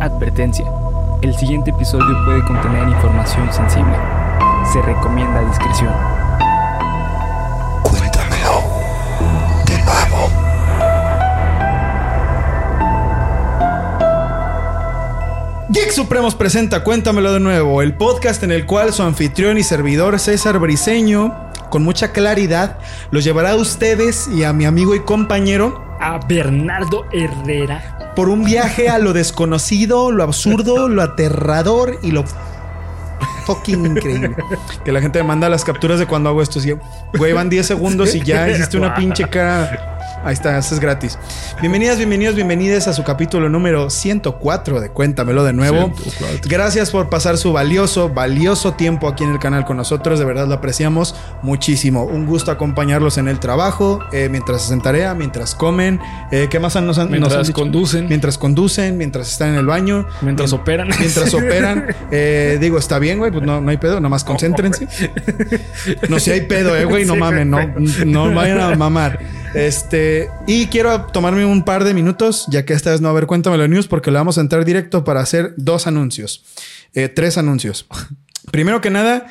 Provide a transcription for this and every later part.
Advertencia. El siguiente episodio puede contener información sensible. Se recomienda discreción. Cuéntamelo de nuevo. Geek Supremos presenta Cuéntamelo de nuevo, el podcast en el cual su anfitrión y servidor César Briseño, con mucha claridad, los llevará a ustedes y a mi amigo y compañero A Bernardo Herrera. por un viaje a lo desconocido, lo absurdo, lo aterrador y lo fucking increíble. Que la gente me manda las capturas de cuando hago esto. Así, güey, van 10 segundos y ya hiciste una pinche cara. Ahí está, eso es gratis. Bienvenidas, bienvenidos, bienvenidas a su capítulo número 104 de Cuéntamelo de nuevo. Gracias por pasar su valioso, valioso tiempo aquí en el canal con nosotros. De verdad lo apreciamos muchísimo. Un gusto acompañarlos en el trabajo, eh, mientras hacen tarea, mientras comen. Eh, ¿Qué más nos han, nos han Mientras dicho? conducen. Mientras conducen, mientras están en el baño. Mientras mien- operan. Mientras operan. Eh, digo, está bien, güey, pues no, no hay pedo, nomás concéntrense. No, si hay pedo, eh, güey, no mamen, no, no vayan a mamar. Este, y quiero tomarme un par de minutos, ya que esta vez no va a haber Cuéntamelo News, porque le vamos a entrar directo para hacer dos anuncios. Eh, tres anuncios. Primero que nada,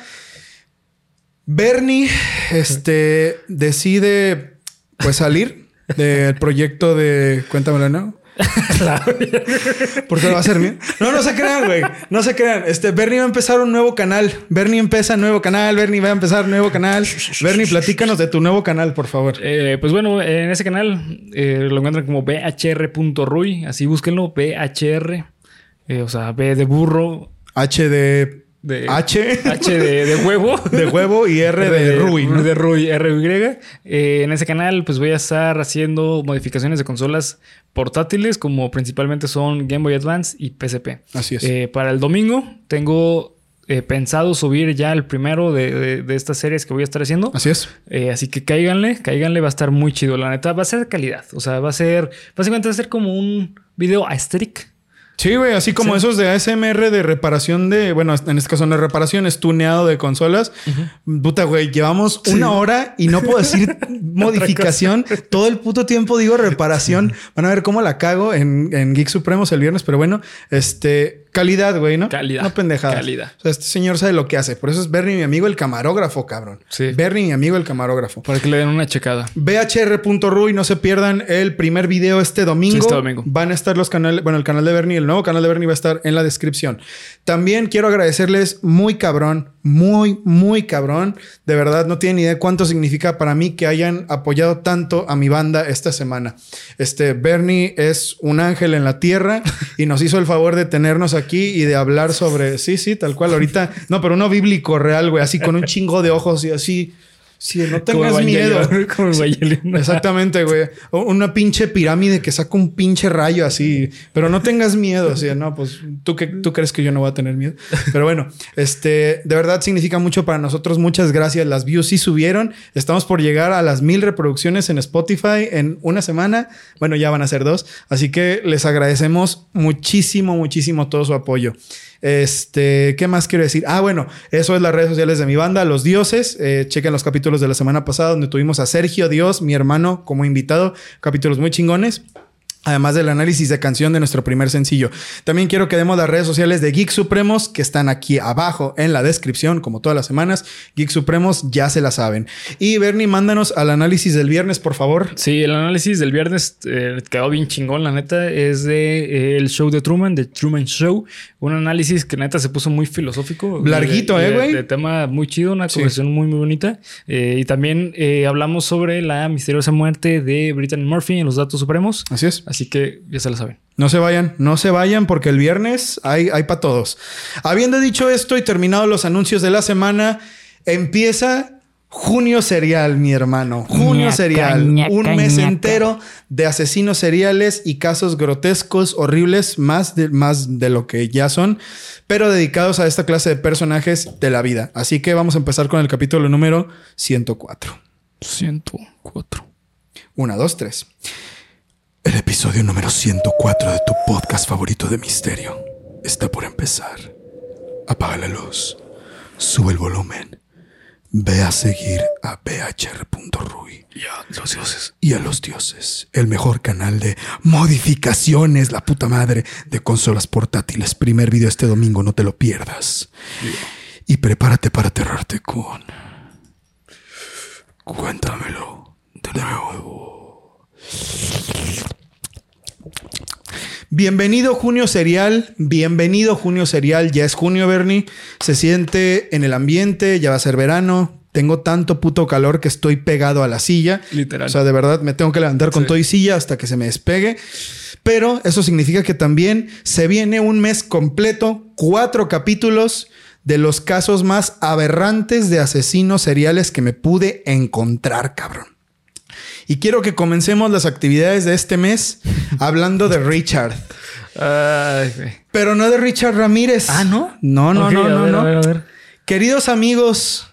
Bernie este, decide pues salir del proyecto de Cuéntamelo, ¿no? Porque lo va a hacer bien. No, no se crean, güey. No se crean. Este, Bernie va a empezar un nuevo canal. Bernie empieza nuevo canal. Bernie va a empezar nuevo canal. Bernie, platícanos de tu nuevo canal, por favor. Eh, pues bueno, en ese canal eh, lo encuentran como bhr.ruy. Así búsquenlo, BHR. eh, o sea, B de burro. H de... De, H H de, de huevo. de huevo y R de Rui. ¿no? De Rui, RY. Eh, en ese canal, pues voy a estar haciendo modificaciones de consolas portátiles, como principalmente son Game Boy Advance y PSP. Así es. Eh, para el domingo tengo eh, pensado subir ya el primero de, de- de estas series que voy a estar haciendo. Así es. Eh, así que cáiganle, cáiganle, va a estar muy chido. La neta, va a ser de calidad. O sea, va a ser, básicamente va a ser como un video aesthetic. Sí, güey, así como esos de ASMR de reparación de, bueno, en este caso no reparación, es tuneado de consolas. Puta, güey, llevamos una hora y no puedo decir modificación. Todo el puto tiempo digo reparación. Van a ver cómo la cago en, en Geek Supremos el viernes, pero bueno, este, calidad, güey, ¿no? Calidad. No pendejadas. Calidad. O sea, este señor sabe lo que hace. Por eso es Bernie, mi amigo, el camarógrafo, cabrón. Sí. Bernie, mi amigo, el camarógrafo. Para que le den una checada. BHR.ru y no se pierdan el primer video este domingo. Sí, este domingo. Van a estar los canales, bueno, el canal de Bernie, el nuevo canal de Bernie va a estar en la descripción. También quiero agradecerles muy cabrón, muy, muy cabrón. De verdad, no tienen ni idea cuánto significa para mí que hayan apoyado tanto a mi banda esta semana. Este, Bernie es un ángel en la tierra y nos hizo el favor de tenernos aquí y de hablar sobre, sí, sí, tal cual. Ahorita, no, pero uno bíblico real, güey, así con un chingo de ojos y así. Sí, no tengas Como miedo. Como. Exactamente, güey. Una pinche pirámide que saca un pinche rayo así. Pero no tengas miedo. Sea, no, pues tú, que, tú crees que yo no voy a tener miedo. Pero bueno, este de verdad significa mucho para nosotros. Muchas gracias. Las views sí subieron. Estamos por llegar a las mil reproducciones en Spotify en una semana. Bueno, ya van a ser dos. Así que les agradecemos muchísimo, muchísimo todo su apoyo. Este, ¿qué más quiero decir? Ah, bueno, eso es las redes sociales de mi banda, Los Dioses. Eh, chequen los capítulos de la semana pasada donde tuvimos a Sergio Dios, mi hermano, como invitado. Capítulos muy chingones. Además del análisis de canción de nuestro primer sencillo. También quiero que demos las redes sociales de Geek Supremos, que están aquí abajo en la descripción, como todas las semanas. Geek Supremos ya se la saben. Y Bernie, mándanos al análisis del viernes, por favor. Sí, el análisis del viernes eh, quedó bien chingón, la neta. Es de eh, el show de Truman, de Truman Show. Un análisis que neta se puso muy filosófico. Larguito, de- ¿eh, de- güey? De tema muy chido, una Sí. conversación muy, muy bonita. Eh, y también eh, hablamos sobre la misteriosa muerte de Brittany Murphy en los Datos Supremos. Así es. Así que ya se la saben. No se vayan, no se vayan porque el viernes hay, hay para todos. Habiendo dicho esto y terminado los anuncios de la semana, empieza junio serial, mi hermano. Junio Ñaca, serial. ñaca, un mes ñaca. entero de asesinos seriales y casos grotescos, horribles, más de, más de lo que ya son, pero dedicados a esta clase de personajes de la vida. Así que vamos a empezar con el capítulo número 104. 104. Una, dos, tres. El episodio número 104 de tu podcast favorito de misterio está por empezar. Apaga la luz, sube el volumen, Ve a seguir a bhr.ruy Y a los dioses. y a los dioses, el mejor canal de modificaciones, la puta madre, de consolas portátiles. Primer video este domingo, no te lo pierdas. Y prepárate para aterrarte con... Cuéntamelo de nuevo. Bienvenido Junio Serial, bienvenido Junio Serial, ya es junio Bernie, se siente en el ambiente, ya va a ser verano, tengo tanto puto calor que estoy pegado a la silla. Literal. O sea, de verdad me tengo que levantar con Sí. todo y silla hasta que se me despegue. Pero eso significa que también se viene un mes completo, cuatro capítulos de los casos más aberrantes de asesinos seriales que me pude encontrar, cabrón. Y quiero que comencemos las actividades de este mes hablando de Richard. Pero no de Richard Ramírez. Ah, ¿no? No, no, no, a no, ver, no. A ver, a ver. Queridos amigos,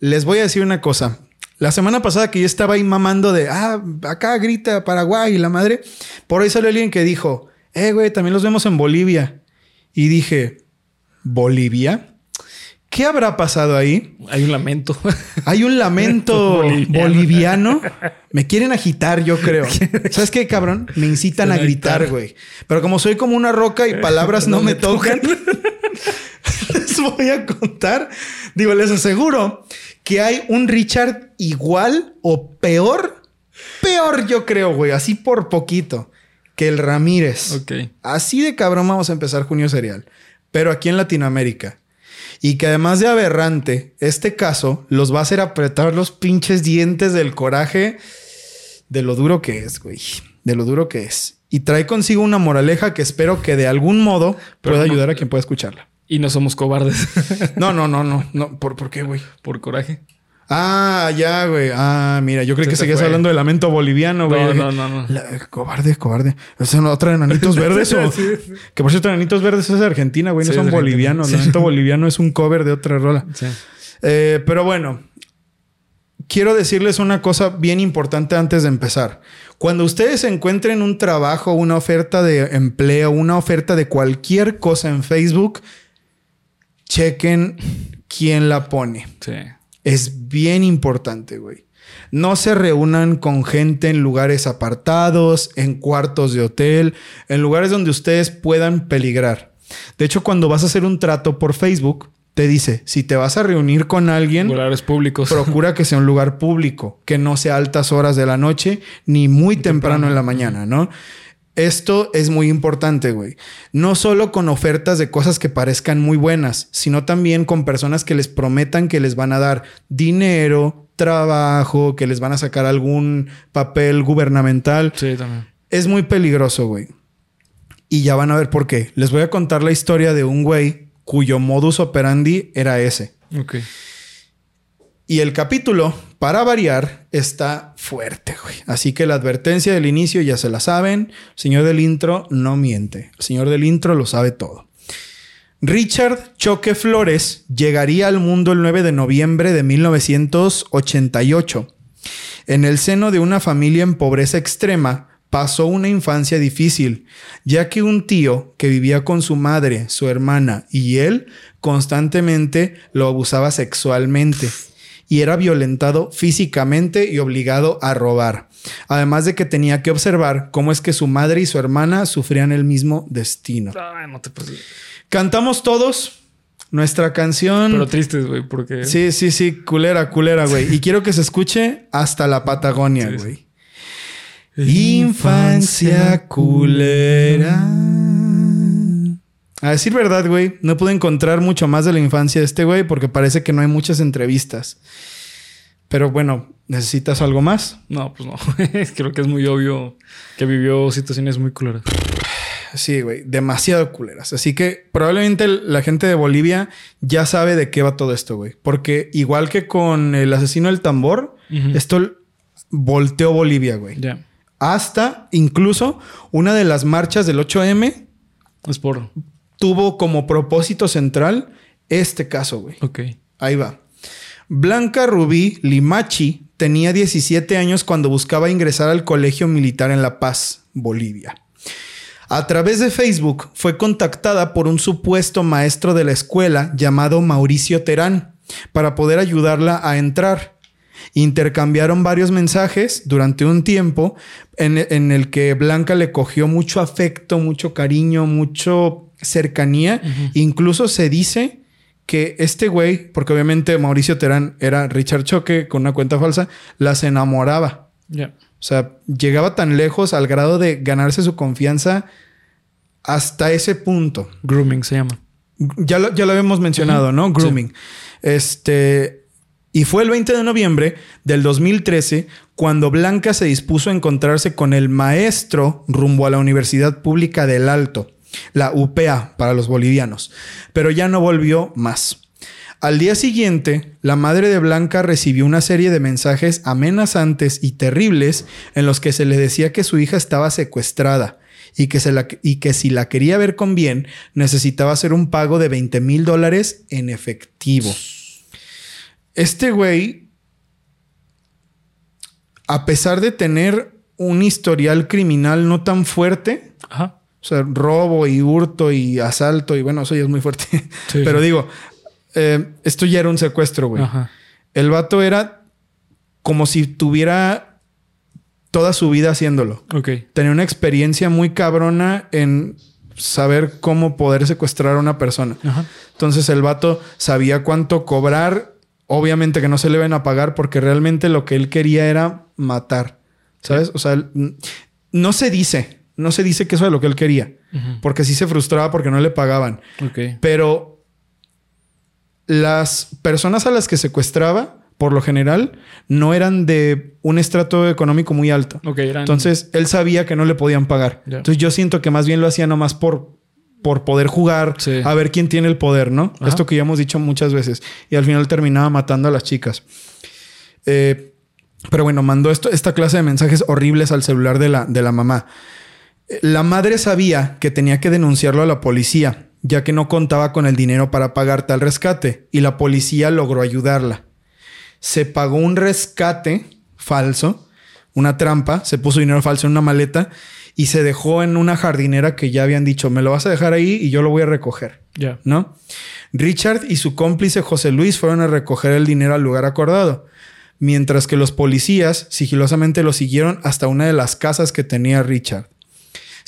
les voy a decir una cosa. La semana pasada que yo estaba ahí mamando de, ah, acá grita Paraguay y la madre, por ahí salió alguien que dijo, eh, güey, también los vemos en Bolivia. Y dije, ¿Bolivia? ¿Qué habrá pasado ahí? Hay un lamento. Hay un lamento Boliviano. boliviano. Me quieren agitar, yo creo. ¿Sabes qué, cabrón? Me incitan a gritar, güey. Pero como soy como una roca y palabras no, me tocan, les voy a contar. Digo, les aseguro que hay un Richard igual o peor. Peor, yo creo, güey. Así por poquito. Que el Ramírez. ok. Así de cabrón vamos a empezar Junio Serial. Pero aquí en Latinoamérica. Y que además de aberrante, este caso los va a hacer apretar los pinches dientes del coraje de lo duro que es, güey. De lo duro que es. Y trae consigo una moraleja que espero que de algún modo Pero pueda no- ayudar a quien pueda escucharla. Y no somos cobardes No, no, no, no. no. ¿Por, ¿Por qué, güey? por coraje. Ah, ya, güey. Ah, mira, yo creí Se que seguías fue. hablando de lamento boliviano, güey. No, no, no, no. La- cobarde, cobarde. ¿Es otra de Enanitos Verdes o...? Sí. Que por cierto, Enanitos Verdes es de Argentina, güey. No Sí, son bolivianos. Lamento Boliviano es un cover de otra rola. Sí. Eh, pero bueno, quiero decirles una cosa bien importante antes de empezar. Cuando ustedes encuentren un trabajo, una oferta de empleo, una oferta de cualquier cosa en Facebook, chequen quién la pone. Sí. Es bien importante, güey. No se reúnan con gente en lugares apartados, en cuartos de hotel, en lugares donde ustedes puedan peligrar. De hecho, cuando vas a hacer un trato por Facebook, te dice, si te vas a reunir con alguien, Lugares públicos. procura que sea un lugar público, que no sea a altas horas de la noche ni muy temprano en la mañana, ¿no? Esto es muy importante, güey. No solo con ofertas de cosas que parezcan muy buenas, sino también con personas que les prometan que les van a dar dinero, trabajo, que les van a sacar algún papel gubernamental. Sí, también. Es muy peligroso, güey. Y ya van a ver por qué. Les voy a contar la historia de un güey cuyo modus operandi era ese. Ok. Y el capítulo, para variar, está fuerte, güey. Así que la advertencia del inicio ya se la saben. El señor del intro no miente. El señor del intro lo sabe todo. Richard Choque Flores llegaría al mundo el 9 de noviembre de 1988. En el seno de una familia en pobreza extrema, pasó una infancia difícil, ya que un tío que vivía con su madre, su hermana y él constantemente lo abusaba sexualmente y era violentado físicamente y obligado a robar. Además de que tenía que observar cómo es que su madre y su hermana sufrían el mismo destino. Ay, no te pases. Cantamos todos nuestra canción. Pero tristes, güey, porque. Sí, sí, sí, culera, culera, güey. Y quiero que se escuche hasta la Patagonia, sí. güey. Infancia culera. A decir verdad, güey, no pude encontrar mucho más de la infancia de este güey porque parece que no hay muchas entrevistas. Pero bueno, ¿necesitas algo más? No, pues no. Creo que es muy obvio que vivió situaciones muy culeras. Sí, güey, demasiado culeras. Así que probablemente la gente de Bolivia ya sabe de qué va todo esto, güey. Porque igual que con el asesino del tambor, esto volteó Bolivia, güey. Ya. Hasta incluso una de las marchas del 8M Es por. Tuvo como propósito central este caso, güey. Ok. Ahí va. Blanca Rubí Limachi tenía 17 años cuando buscaba ingresar al Colegio Militar en La Paz, Bolivia. A través de Facebook fue contactada por un supuesto maestro de la escuela llamado Mauricio Terán, para poder ayudarla a entrar. Intercambiaron varios mensajes durante un tiempo en, en el que Blanca le cogió mucho afecto, mucho cariño, mucho cercanía. Incluso se dice que este güey, porque obviamente Mauricio Terán era Richard Choque con una cuenta falsa, las enamoraba. Ya. O sea, llegaba tan lejos al grado de ganarse su confianza hasta ese punto. Grooming se llama. Ya lo, ya lo habíamos mencionado, ¿no? Grooming. Este. Y fue el 20 de noviembre del 2013 cuando Blanca se dispuso a encontrarse con el maestro rumbo a la Universidad Pública del Alto, la UPA para los bolivianos, pero ya no volvió más. Al día siguiente, la madre de Blanca recibió una serie de mensajes amenazantes y terribles en los que se le decía que su hija estaba secuestrada y que, si la quería ver con bien necesitaba hacer un pago de 20 mil dólares en efectivo. Este güey, a pesar de tener un historial criminal no tan fuerte, Ajá. O sea, robo y hurto y asalto y bueno, eso ya es muy fuerte. Sí, Pero sí. digo, eh, esto ya era un secuestro, güey. Ajá. El vato era como si tuviera toda su vida haciéndolo. Ok. Tenía una experiencia muy cabrona en saber cómo poder secuestrar a una persona. Ajá. Entonces el vato sabía cuánto cobrar. Obviamente que no se le iban a pagar porque realmente lo que él quería era matar. ¿Sabes? O sea, no se dice, no se dice que eso era lo que él quería. Porque sí se frustraba porque no le pagaban. Pero las personas a las que secuestraba, por lo general, no eran de un estrato económico muy alto. Eran. Entonces, él sabía que no le podían pagar. Entonces, yo siento que más bien lo hacía nomás por, por poder jugar, Sí. a ver quién tiene el poder, ¿no? Ajá. Esto que ya hemos dicho muchas veces. Y al final terminaba matando a las chicas. Eh, pero bueno, mandó esto, esta clase de mensajes horribles al celular de la, de la mamá. La madre sabía que tenía que denunciarlo a la policía, ya que no contaba con el dinero para pagar tal rescate, y la policía logró ayudarla. Se pagó un rescate falso, una trampa, se puso dinero falso en una maleta y se dejó en una jardinera que ya habían dicho, me lo vas a dejar ahí y yo lo voy a recoger. Ya. ¿no? Richard y su cómplice José Luis fueron a recoger el dinero al lugar acordado, mientras que los policías sigilosamente lo siguieron hasta una de las casas que tenía Richard.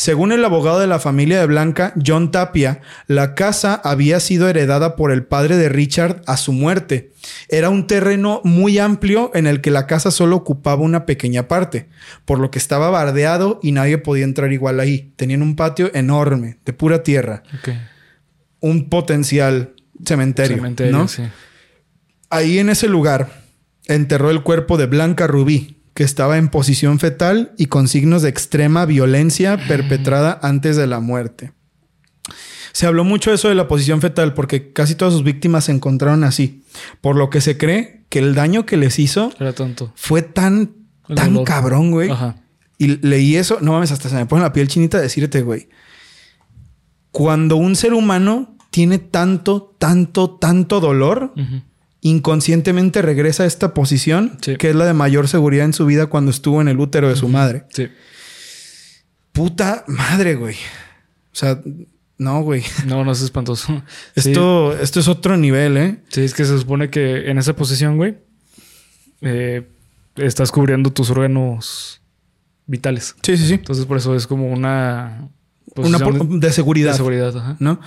Según el abogado de la familia de Blanca, John Tapia, la casa había sido heredada por el padre de Richard a su muerte. Era un terreno muy amplio en el que la casa solo ocupaba una pequeña parte, por lo que estaba bardeado y nadie podía entrar igual ahí. Tenían un patio enorme, de pura tierra un potencial cementerio, Cementerio, ¿no? sí. Ahí en ese lugar enterró el cuerpo de Blanca Rubí, que estaba en posición fetal y con signos de extrema violencia perpetrada antes de la muerte. Se habló mucho de eso de la posición fetal porque casi todas sus víctimas se encontraron así, por lo que se cree que el daño que les hizo Era tonto. fue tan, El tan dolor. cabrón, güey. Ajá. Y leí eso, no mames, hasta se me pone la piel chinita de decirte, güey. Cuando un ser humano tiene tanto, tanto, tanto dolor. Inconscientemente regresa a esta posición, Sí. que es la de mayor seguridad en su vida cuando estuvo en el útero de su madre. Sí. Puta madre, güey. O sea, no, güey. No, no es espantoso. Sí. Esto, esto es otro nivel, ¿eh? Sí, es que se supone que en esa posición, güey, eh, estás cubriendo tus órganos vitales. Sí, sí, sí. Entonces, por eso es como una Una de, de seguridad. de seguridad. Ajá. ¿no?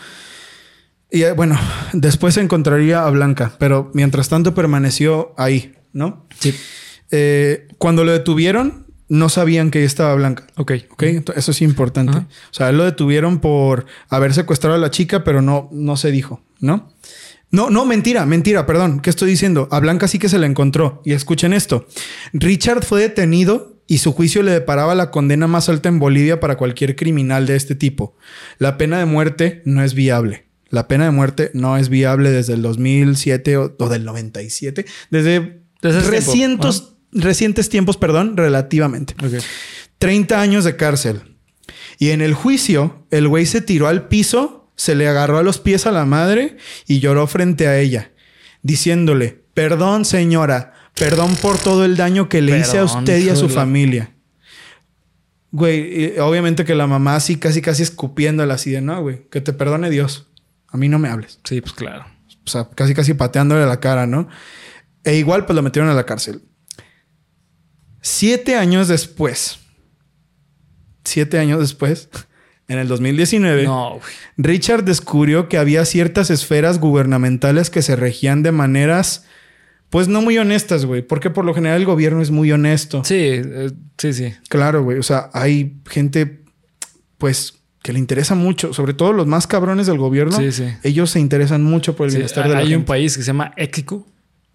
Y eh, bueno, después se encontraría a Blanca, pero mientras tanto permaneció ahí, ¿no? Sí. Eh, cuando lo detuvieron, no sabían que estaba Blanca. Ok. ¿Ok? Eso es importante. Ajá. O sea, lo detuvieron por haber secuestrado a la chica, pero no, no se dijo, ¿no? No, no, mentira, mentira, perdón. ¿Qué estoy diciendo? A Blanca sí que se la encontró. Y escuchen esto. Richard fue detenido y su juicio le deparaba la condena más alta en Bolivia para cualquier criminal de este tipo. La pena de muerte no es viable. La pena de muerte no es viable desde el 2007 o, o del 97. Desde, Desde recientes tiempos, perdón, relativamente. Ok. 30 años de cárcel. Y en el juicio, el güey se tiró al piso, se le agarró a los pies a la madre y lloró frente a ella, diciéndole, perdón señora, perdón por todo el daño que le hice a usted y a su chula". familia. Güey, obviamente que la mamá así casi casi escupiéndola así de, no, güey, que te perdone Dios. A mí no me hables. Sí, pues claro. o sea, casi casi pateándole la cara, ¿no? E igual pues lo metieron a la cárcel. Siete años después, siete años después, en el 2019, No, güey. Richard descubrió que había ciertas esferas gubernamentales que se regían de maneras, pues no muy honestas, güey, porque por lo general el gobierno es muy honesto. Sí, eh, sí, sí. Claro, güey, o sea, hay gente, pues, que le interesa mucho, sobre todo los más cabrones del gobierno. Sí, sí. Ellos se interesan mucho por el Sí, bienestar de la hay un gente. país que se llama Éxico.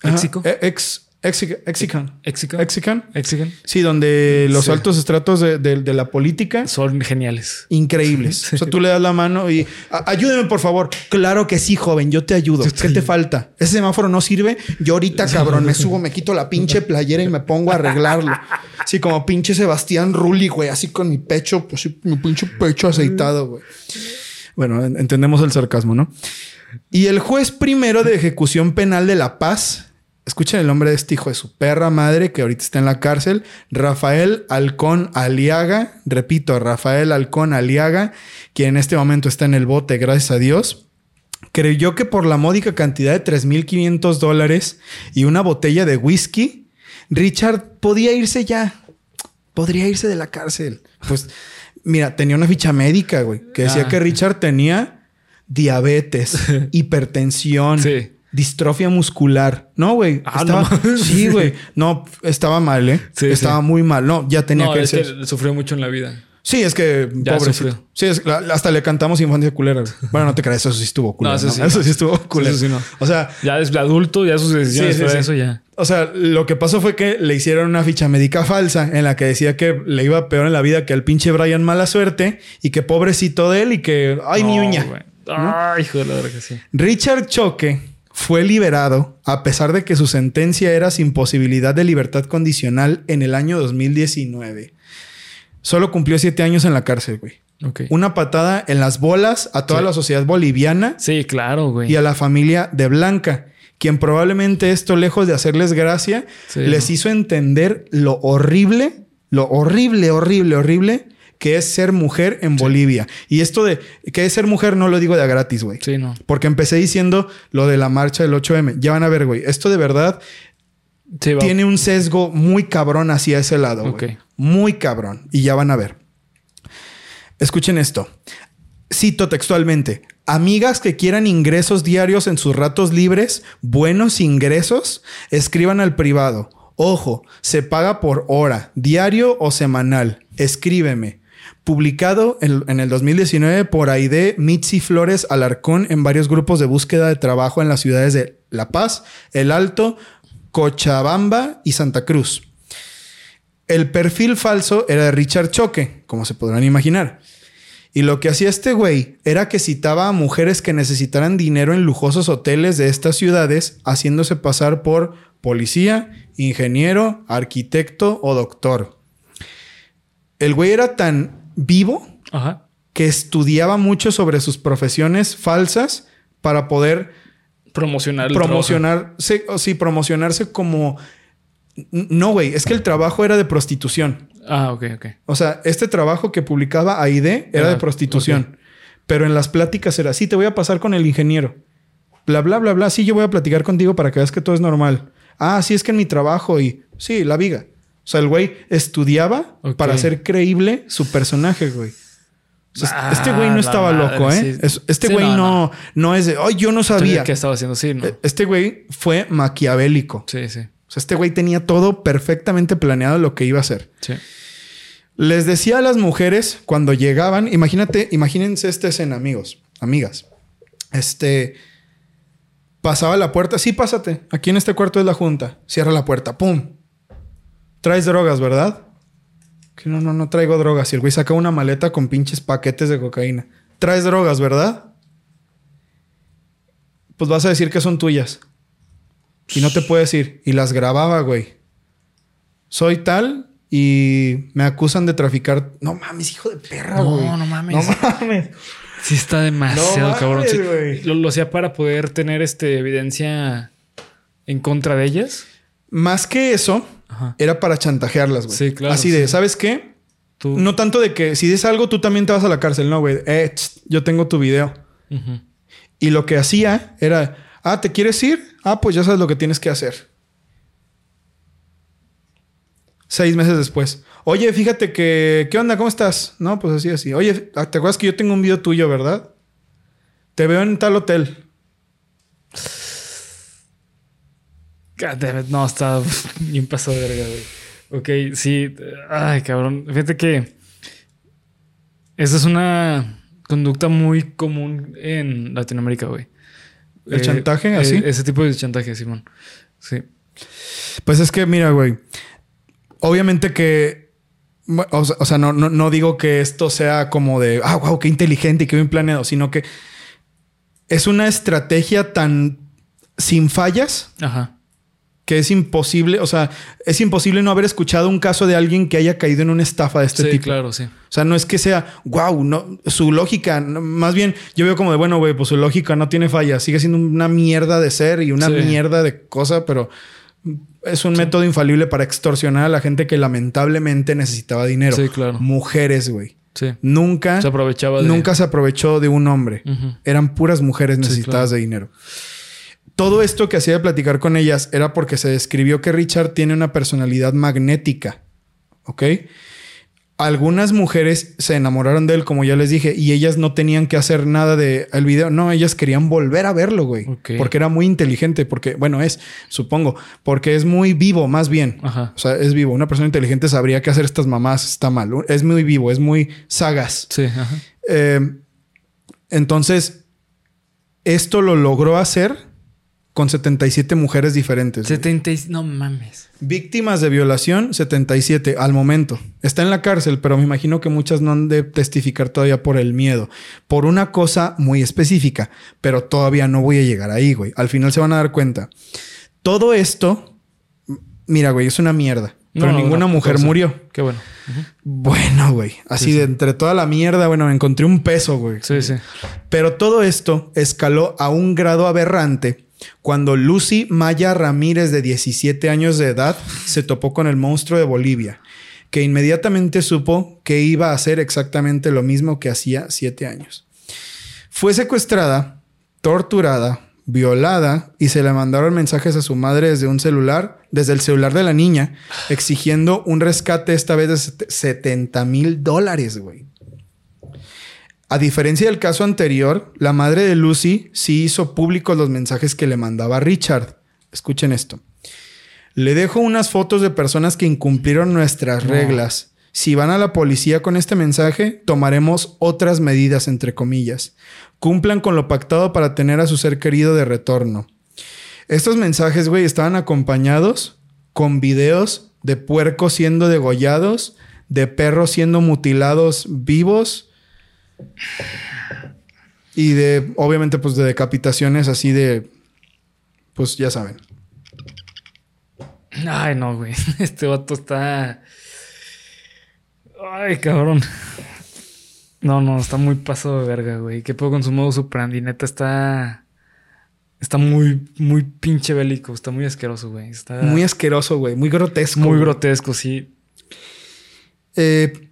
Éxico. Eh, Ex, Exic- Exican. Éxico. Exican. Éxico. Sí, donde los Sí. altos estratos de, de- de la política Son geniales. increíbles. O sea, tú le das la mano y "A- ayúdeme, por favor. Claro que sí, joven, yo te ayudo. ¿Qué te falta? Ese semáforo no sirve. Yo ahorita, cabrón, me subo, me quito la pinche playera y me pongo a arreglarlo. Así como pinche Sebastián Rulli, güey, así con mi pecho, pues sí, mi pinche pecho aceitado, güey. Bueno, en- entendemos el sarcasmo, ¿no? Y el juez primero de ejecución penal de La Paz, escuchen el nombre de este hijo de su perra madre que ahorita está en la cárcel, Rafael Alcón Aliaga, repito, Rafael Alcón Aliaga, quien en este momento está en el bote, gracias a Dios, creyó que por la módica cantidad de 3.500 dólares y una botella de whisky, Richard podía irse ya. Podría irse de la cárcel. Pues, mira, tenía una ficha médica, güey, que decía Ah. que Richard tenía diabetes, hipertensión, Sí. Distrofia muscular. No, güey. Ah, estaba- no. Sí, güey. No, estaba mal, ¿eh? Sí, estaba sí. muy mal. No, ya tenía No, que ser. sufrió mucho en la vida. Sí, es que Ya pobrecito. sufrió. Sí, es- hasta le cantamos infancia culera. Bueno, no te creas, eso sí estuvo culero. No, eso ¿no? sí, Eso sí estuvo culero. Eso sí, no. O sea, Ya es adulto, ya sus decisiones Sí, eso ya. o sea, lo que pasó fue que le hicieron una ficha médica falsa en la que decía que le iba peor en la vida que al pinche Brian mala suerte y que pobrecito de él y que ay mi uña. Ay, hijo de la verga, sí. Richard Choque fue liberado a pesar de que su sentencia era sin posibilidad de libertad condicional en el año 2019. Solo cumplió siete años en la cárcel, güey. Una patada en las bolas a toda Sí. la sociedad boliviana Sí, claro, güey. y a la familia de Blanca, quien probablemente esto, lejos de hacerles gracia, Sí, les ¿no? hizo entender lo horrible, lo horrible, horrible, horrible que es ser mujer en Bolivia. Y esto de que es ser mujer no lo digo de a gratis, güey. Sí, no. Porque empecé diciendo lo de la marcha del 8M. Ya van a ver, güey. Esto de verdad Sí, tiene un sesgo muy cabrón hacia ese lado, güey. Ok. Muy cabrón. Y ya van a ver. Escuchen esto. Cito textualmente. Amigas que quieran ingresos diarios en sus ratos libres, buenos ingresos, escriban al privado. Ojo, se paga por hora, diario o semanal. Escríbeme. Publicado en, en el 2019 por Aide Mitzi Flores Alarcón en varios grupos de búsqueda de trabajo en las ciudades de La Paz, El Alto, Cochabamba y Santa Cruz. El perfil falso era de Richard Choque, como se podrán imaginar. Y lo que hacía este güey era que citaba a mujeres que necesitaran dinero en lujosos hoteles de estas ciudades, haciéndose pasar por policía, ingeniero, arquitecto o doctor. El güey era tan vivo Ajá. que estudiaba mucho sobre sus profesiones falsas para poder Promocionar promocionarse, o sí, promocionarse como... No, güey, es que el trabajo era de prostitución. Ah, ok, ok. O sea, este trabajo que publicaba AID era Ah, de prostitución. Pero en las pláticas era, sí, te voy a pasar con el ingeniero. Bla, bla, bla, bla. Sí, yo voy a platicar contigo para que veas que todo es normal. Ah, sí, es que en mi trabajo y... Sí, la viga. O sea, el güey estudiaba para hacer creíble su personaje, güey. O sea, Ah, este güey no estaba madre, loco, ¿eh? sí. Este Sí, güey no, no, no, es de, ay, yo no sabía. ¿Qué estaba haciendo? Sí, ¿no? Eh, Este güey fue maquiavélico. Sí, sí. O sea, este güey tenía todo perfectamente planeado lo que iba a hacer. Sí. Les decía a las mujeres cuando llegaban, imagínate, imagínense esta escena, amigos, amigas. Este pasaba la puerta, sí, pásate. Aquí en este cuarto es la junta. Cierra la puerta, pum. Traes drogas, ¿verdad? Que no, no, no traigo drogas. Y el güey saca una maleta con pinches paquetes de cocaína. Traes drogas, ¿verdad? Pues vas a decir que son tuyas. Y no te puedes ir. Y las grababa, güey. Soy tal y me acusan de traficar. No mames, hijo de perra, No, güey. no mames. No mames. Sí, está demasiado No cabrón. mames, Sí, lo, lo hacía para poder tener este, evidencia en contra de ellas. Más que eso, Ajá. era para chantajearlas, güey. Sí, claro, Así de, sí. ¿sabes qué? Tú. No tanto de que si dices algo, tú también te vas a la cárcel. No, güey. Eh, yo tengo tu video. Y lo que hacía era, Ah, ¿te quieres ir? Ah, pues ya sabes lo que tienes que hacer. Seis meses después. Oye, fíjate que... ¿Qué onda? ¿Cómo estás? No, pues así, así. Oye, ¿te acuerdas que yo tengo un video tuyo, verdad? Te veo en tal hotel. God damn it, no, está bien pasado de verga, güey. Ok, sí. Ay, cabrón. Fíjate que esa es una conducta muy común en Latinoamérica, güey. ¿El Eh, chantaje? eh, ¿Así? ese tipo de chantaje, Simón. Sí. Pues es que, mira, güey. Obviamente que. bu- O sea, o sea, no, no, no digo que esto sea como de, ah, wow, qué inteligente y qué bien planeado, sino que es una estrategia tan sin fallas Ajá. Que es imposible, o sea, es imposible no haber escuchado un caso de alguien que haya caído en una estafa de este sí, tipo. claro, sí. O sea, no es que sea, wow, no, su lógica, no, más bien yo veo como de, bueno, güey, pues su lógica no tiene falla, sigue siendo una mierda de ser y una Sí. mierda de cosa, pero es un método infalible para extorsionar a la gente que lamentablemente necesitaba dinero. Sí, claro. Mujeres, güey. Sí. Nunca, Se aprovechaba de. nunca se aprovechó de un hombre. Eran puras mujeres necesitadas claro. de dinero. Todo esto que hacía de platicar con ellas era porque se describió que Richard tiene una personalidad magnética. ¿Ok? Algunas mujeres se enamoraron de él, como ya les dije, y ellas no tenían que hacer nada de el video. No, ellas querían volver a verlo, güey. Ok. Porque era muy inteligente, porque, bueno, es, supongo, porque es muy vivo, más bien. Ajá. O sea, es vivo. Una persona inteligente sabría que hacer estas mamás está mal. Es muy vivo, es muy sagaz. Sí, ajá. Eh, entonces, esto lo logró hacer con 77 mujeres diferentes. güey. 70 y- No mames. Víctimas de violación, 77 al momento. Está en la cárcel, pero me imagino que muchas no han de testificar todavía por el miedo. Por una cosa muy específica, pero todavía no voy a llegar ahí, güey. Al final se van a dar cuenta. Todo esto, mira, güey, es una mierda. No, Pero no, ninguna no, mujer murió. Qué bueno. Bueno, güey. Así de entre toda la mierda, bueno, encontré un peso, güey. Sí, sí. Pero todo esto escaló a un grado aberrante cuando Lucy Maya Ramírez, de 17 años de edad, se topó con el monstruo de Bolivia, que inmediatamente supo que iba a hacer exactamente lo mismo que hacía 7 años. Fue secuestrada, torturada, violada y se le mandaron mensajes a su madre desde un celular, desde el celular de la niña, exigiendo un rescate esta vez de set- 70 mil dólares, güey. A diferencia del caso anterior, la madre de Lucy sí hizo públicos los mensajes que le mandaba Richard. Escuchen esto. Le dejo unas fotos de personas que incumplieron nuestras No. reglas. Si van a la policía con este mensaje, tomaremos otras medidas, entre comillas. Cumplan con lo pactado para tener a su ser querido de retorno. Estos mensajes, güey, estaban acompañados con videos de puercos siendo degollados, de perros siendo mutilados vivos y de, obviamente, pues de decapitaciones así de, pues ya saben. Ay, no, güey. Este vato está. Ay, cabrón. No, no, está muy paso de verga, güey. ¿Qué puedo con su modo superandi? Neta está. Está muy, muy pinche bélico. Está muy asqueroso, güey. Está Muy asqueroso, güey, muy grotesco. muy güey. grotesco, sí. Eh,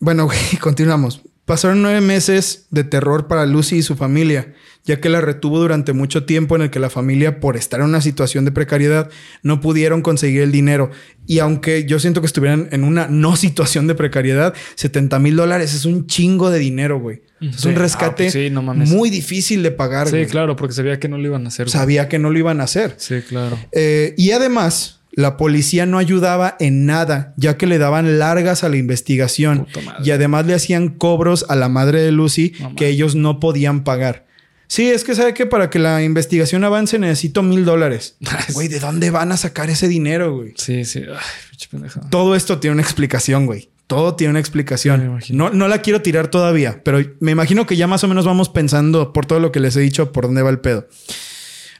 bueno, güey, continuamos. Pasaron nueve meses de terror para Lucy y su familia, ya que la retuvo durante mucho tiempo en el que la familia, por estar en una situación de precariedad, no pudieron conseguir el dinero. Y aunque yo siento que estuvieran en una no situación de precariedad, 70 mil dólares es un chingo de dinero, güey. Es un Ah, rescate pues sí, no mames. muy difícil de pagar. Sí, güey. claro, porque sabía que no lo iban a hacer. güey. Sabía que no lo iban a hacer. Sí, claro. Eh, y además, la policía no ayudaba en nada, ya que le daban largas a la investigación y además le hacían cobros a la madre de Lucy No que ellos no podían pagar. Sí, es que sabe que para que la investigación avance necesito mil dólares. Güey, ¿de dónde van a sacar ese dinero, güey? Sí, sí. Ay. Todo esto tiene una explicación, güey. Todo tiene una explicación. No, no la quiero tirar todavía, pero me imagino que ya más o menos vamos pensando por todo lo que les he dicho por dónde va el pedo.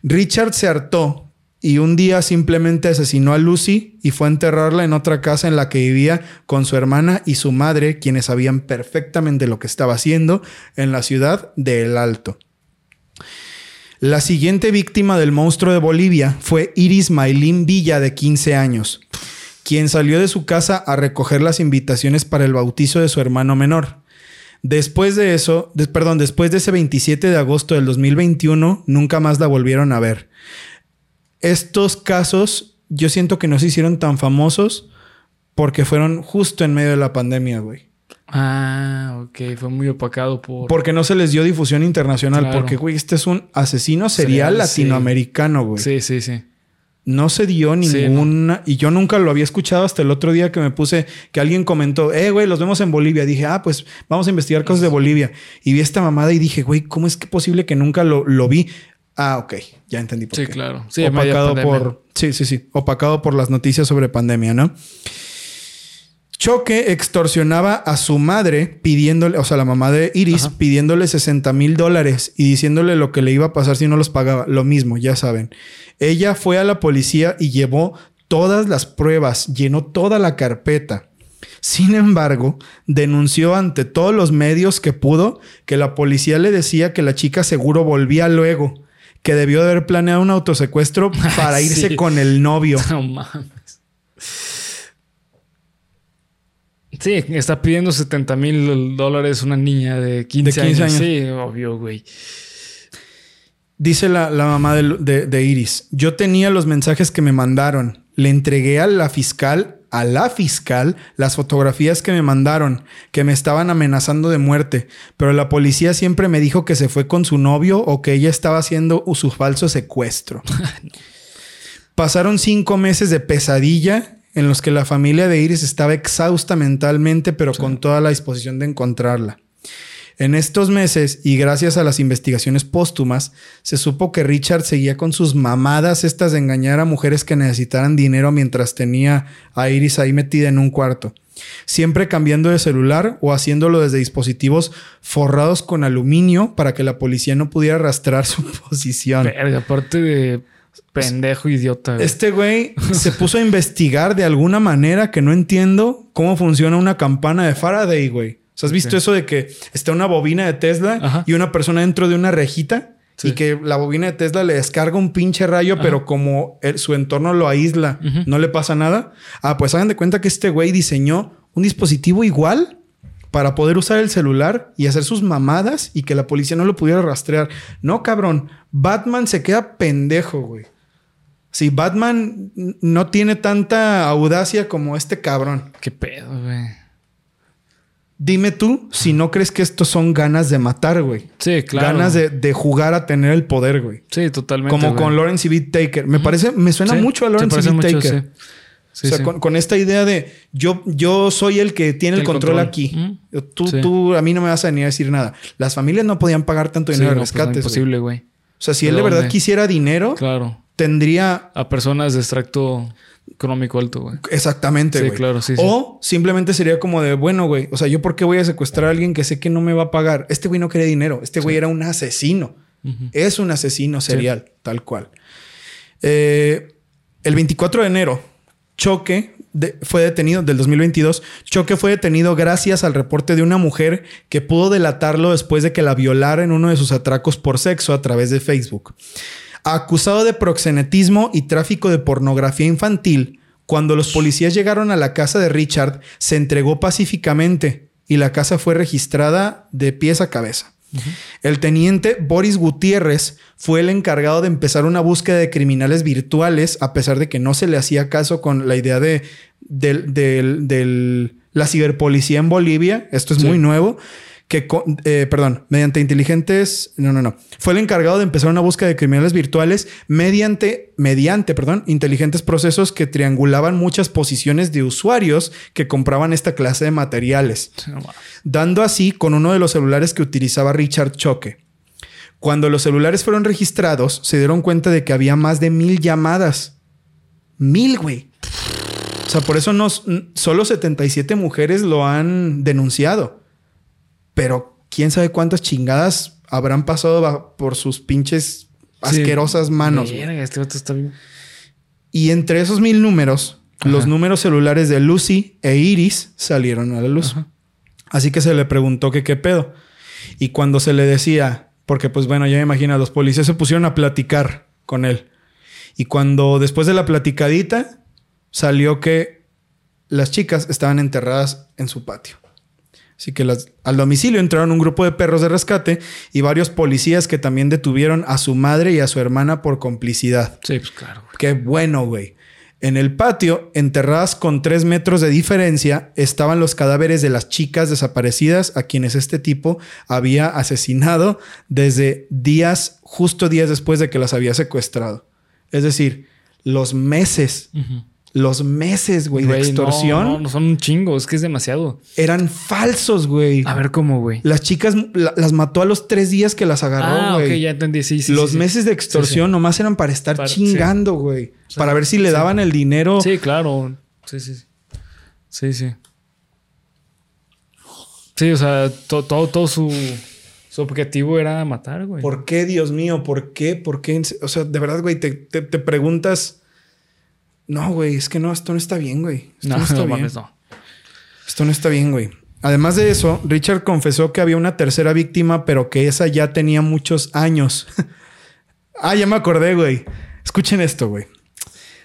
Richard se hartó y un día simplemente asesinó a Lucy y fue a enterrarla en otra casa en la que vivía con su hermana y su madre, quienes sabían perfectamente lo que estaba haciendo en la ciudad de El Alto. La siguiente víctima del monstruo de Bolivia fue Iris Maylin Villa, de 15 años, quien salió de su casa a recoger las invitaciones para el bautizo de su hermano menor. Después de eso, perdón, después de ese 27 de agosto del 2021, nunca más la volvieron a ver. Estos casos yo siento que no se hicieron tan famosos porque fueron justo en medio de la pandemia, güey. Ah, ok. Fue muy opacado por. Porque no se les dio difusión internacional. Claro. Porque, güey, este es un asesino serial, latinoamericano, güey. Sí, sí, sí. No se dio Sí, ninguna. Y yo nunca lo había escuchado hasta el otro día que me puse que alguien comentó, eh, güey, los vemos en Bolivia. Dije, ah, pues vamos a investigar cosas de Bolivia. Y vi esta mamada y dije, güey, ¿cómo es que posible que nunca lo, lo vi? Ah, ok, ya entendí por Sí, qué. claro. Sí, en media opacado por. Sí, sí, sí. Opacado por las noticias sobre pandemia, ¿no? Choque extorsionaba a su madre pidiéndole, o sea, la mamá de Iris, Ajá. pidiéndole 60 mil dólares y diciéndole lo que le iba a pasar si no los pagaba. Lo mismo, ya saben. Ella fue a la policía y llevó todas las pruebas, llenó toda la carpeta. Sin embargo, denunció ante todos los medios que pudo que la policía le decía que la chica seguro volvía luego, que debió de haber planeado un autosecuestro para Sí. irse con el novio. No mames. Sí, está pidiendo 70 mil dólares una niña de 15, De 15 años. años. Sí, obvio, güey. Dice la, la mamá de, de- de Iris, yo tenía los mensajes que me mandaron, le entregué a la fiscal, a la fiscal, las fotografías que me mandaron, que me estaban amenazando de muerte, pero la policía siempre me dijo que se fue con su novio o que ella estaba haciendo su falso secuestro. Pasaron cinco meses de pesadilla en los que la familia de Iris estaba exhausta mentalmente, pero con toda la disposición de encontrarla. En estos meses, y gracias a las investigaciones póstumas, se supo que Richard seguía con sus mamadas estas de engañar a mujeres que necesitaran dinero mientras tenía a Iris ahí metida en un cuarto. Siempre cambiando de celular o haciéndolo desde dispositivos forrados con aluminio para que la policía no pudiera rastrear su posición. Verga, aparte de pendejo idiota. güey. Este güey se puso a investigar de alguna manera que no entiendo cómo funciona una campana de Faraday, güey. O sea, ¿has visto eso de que está una bobina de Tesla Ajá. y una persona dentro de una rejita? Sí. Y que la bobina de Tesla le descarga un pinche rayo, pero como el- su entorno lo aísla, no le pasa nada. Ah, pues hagan de cuenta que este güey diseñó un dispositivo igual para poder usar el celular y hacer sus mamadas y que la policía no lo pudiera rastrear. No, cabrón. Batman se queda pendejo, güey. Si Batman no tiene tanta audacia como este cabrón. Qué pedo, güey. Dime tú si no crees que estos son ganas de matar, güey. Sí, claro. Ganas de, de jugar a tener el poder, güey. Sí, totalmente. Como güey. con Lawrence y Beat Taker. Me parece, me suena Sí, mucho a Lawrence y Beat mucho, Taker. sí. Sí, o sea. Con, con esta idea de yo, yo soy el que tiene el, El control, control. aquí. Tú, tú a mí no me vas a venir a decir nada. Las familias no podían pagar tanto dinero de pues, no, rescates. güey. imposible, güey. o sea, si ¿De él de verdad quisiera dinero, Claro. tendría A personas de extracto económico alto, güey. Exactamente, Sí, güey. claro, sí, sí. O simplemente sería como de, bueno, güey, o sea, ¿yo por qué voy a secuestrar a alguien que sé que no me va a pagar? Este güey no quería dinero. Este güey era un asesino. Es un asesino serial, tal cual. Eh, el 24 de enero, Choque de- fue detenido, del 2022, Choque fue detenido gracias al reporte de una mujer que pudo delatarlo después de que la violara en uno de sus atracos por sexo a través de Facebook. Acusado de proxenetismo y tráfico de pornografía infantil, cuando los policías llegaron a la casa de Richard, se entregó pacíficamente y la casa fue registrada de pies a cabeza. El teniente Boris Gutiérrez fue el encargado de empezar una búsqueda de criminales virtuales, a pesar de que no se le hacía caso con la idea de la ciberpolicía en Bolivia. Esto es Sí. muy nuevo. Que, con- eh, perdón, mediante inteligentes, no, no, no. Fue el encargado de empezar una búsqueda de criminales virtuales mediante, mediante, perdón, inteligentes procesos que triangulaban muchas posiciones de usuarios que compraban esta clase de materiales dando así con uno de los celulares que utilizaba Richard Choque. Cuando los celulares fueron registrados, se dieron cuenta de que había más de mil llamadas. Mil, güey. O sea, por eso nos, solo 77 mujeres lo han denunciado. Pero quién sabe cuántas chingadas habrán pasado por sus pinches Sí. asquerosas manos. este está bien. Y entre esos mil números, los números celulares de Lucy e Iris salieron a la luz. Ajá. Así que se le preguntó que qué pedo. Y cuando se le decía, porque pues bueno, ya me imagino, los policías se pusieron a platicar con él. Y cuando después de la platicadita, salió que las chicas estaban enterradas en su patio. Así que las- al domicilio entraron un grupo de perros de rescate y varios policías que también detuvieron a su madre y a su hermana por complicidad. Sí, pues claro, güey. Qué bueno, güey. En el patio, enterradas con tres metros de diferencia, estaban los cadáveres de las chicas desaparecidas a quienes este tipo había asesinado desde días, justo días después de que las había secuestrado. Es decir, los meses, los meses, güey, de extorsión No, no, son un chingo, es que es demasiado. eran falsos, güey. A ver cómo, güey. Las chicas la- las mató a los tres días que las agarró, Ah, güey. ok, ya entendí. Sí, sí. los sí, sí. meses de extorsión Sí, nomás eran para estar Para- chingando, güey. sea, para ver si le daban el dinero. Sí, claro. Sí, sí. sí. Sí, sí. Sí, o sea, to- todo, todo su, su objetivo era matar, güey. ¿Por qué, Dios mío? ¿Por qué? ¿Por qué? O sea, de verdad, güey, te, te- te preguntas. No, güey, es que no, esto no está bien, güey. Esto No, no, está no bien. mames, no. Esto no está bien, güey. Además de eso, Richard confesó que había una tercera víctima, pero que esa ya tenía muchos años. ah, ya me acordé, güey. Escuchen esto, güey.